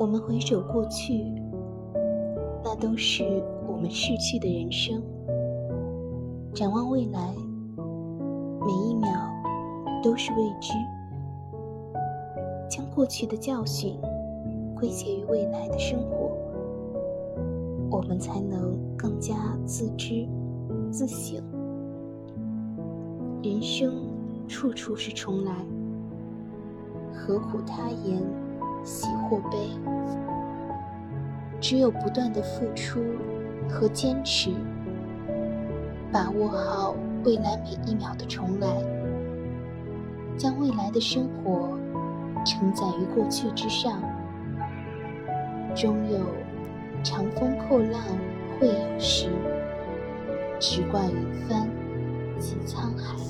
我们回首过去，那都是我们逝去的人生；展望未来，每一秒都是未知。将过去的教训归结于未来的生活，我们才能更加自知、自省。人生处处是重来，何苦他言喜或悲？只有不断的付出和坚持，把握好未来每一秒的重来，将未来的生活。承载于过去之上，终有长风破浪会有时，直挂云帆济沧海。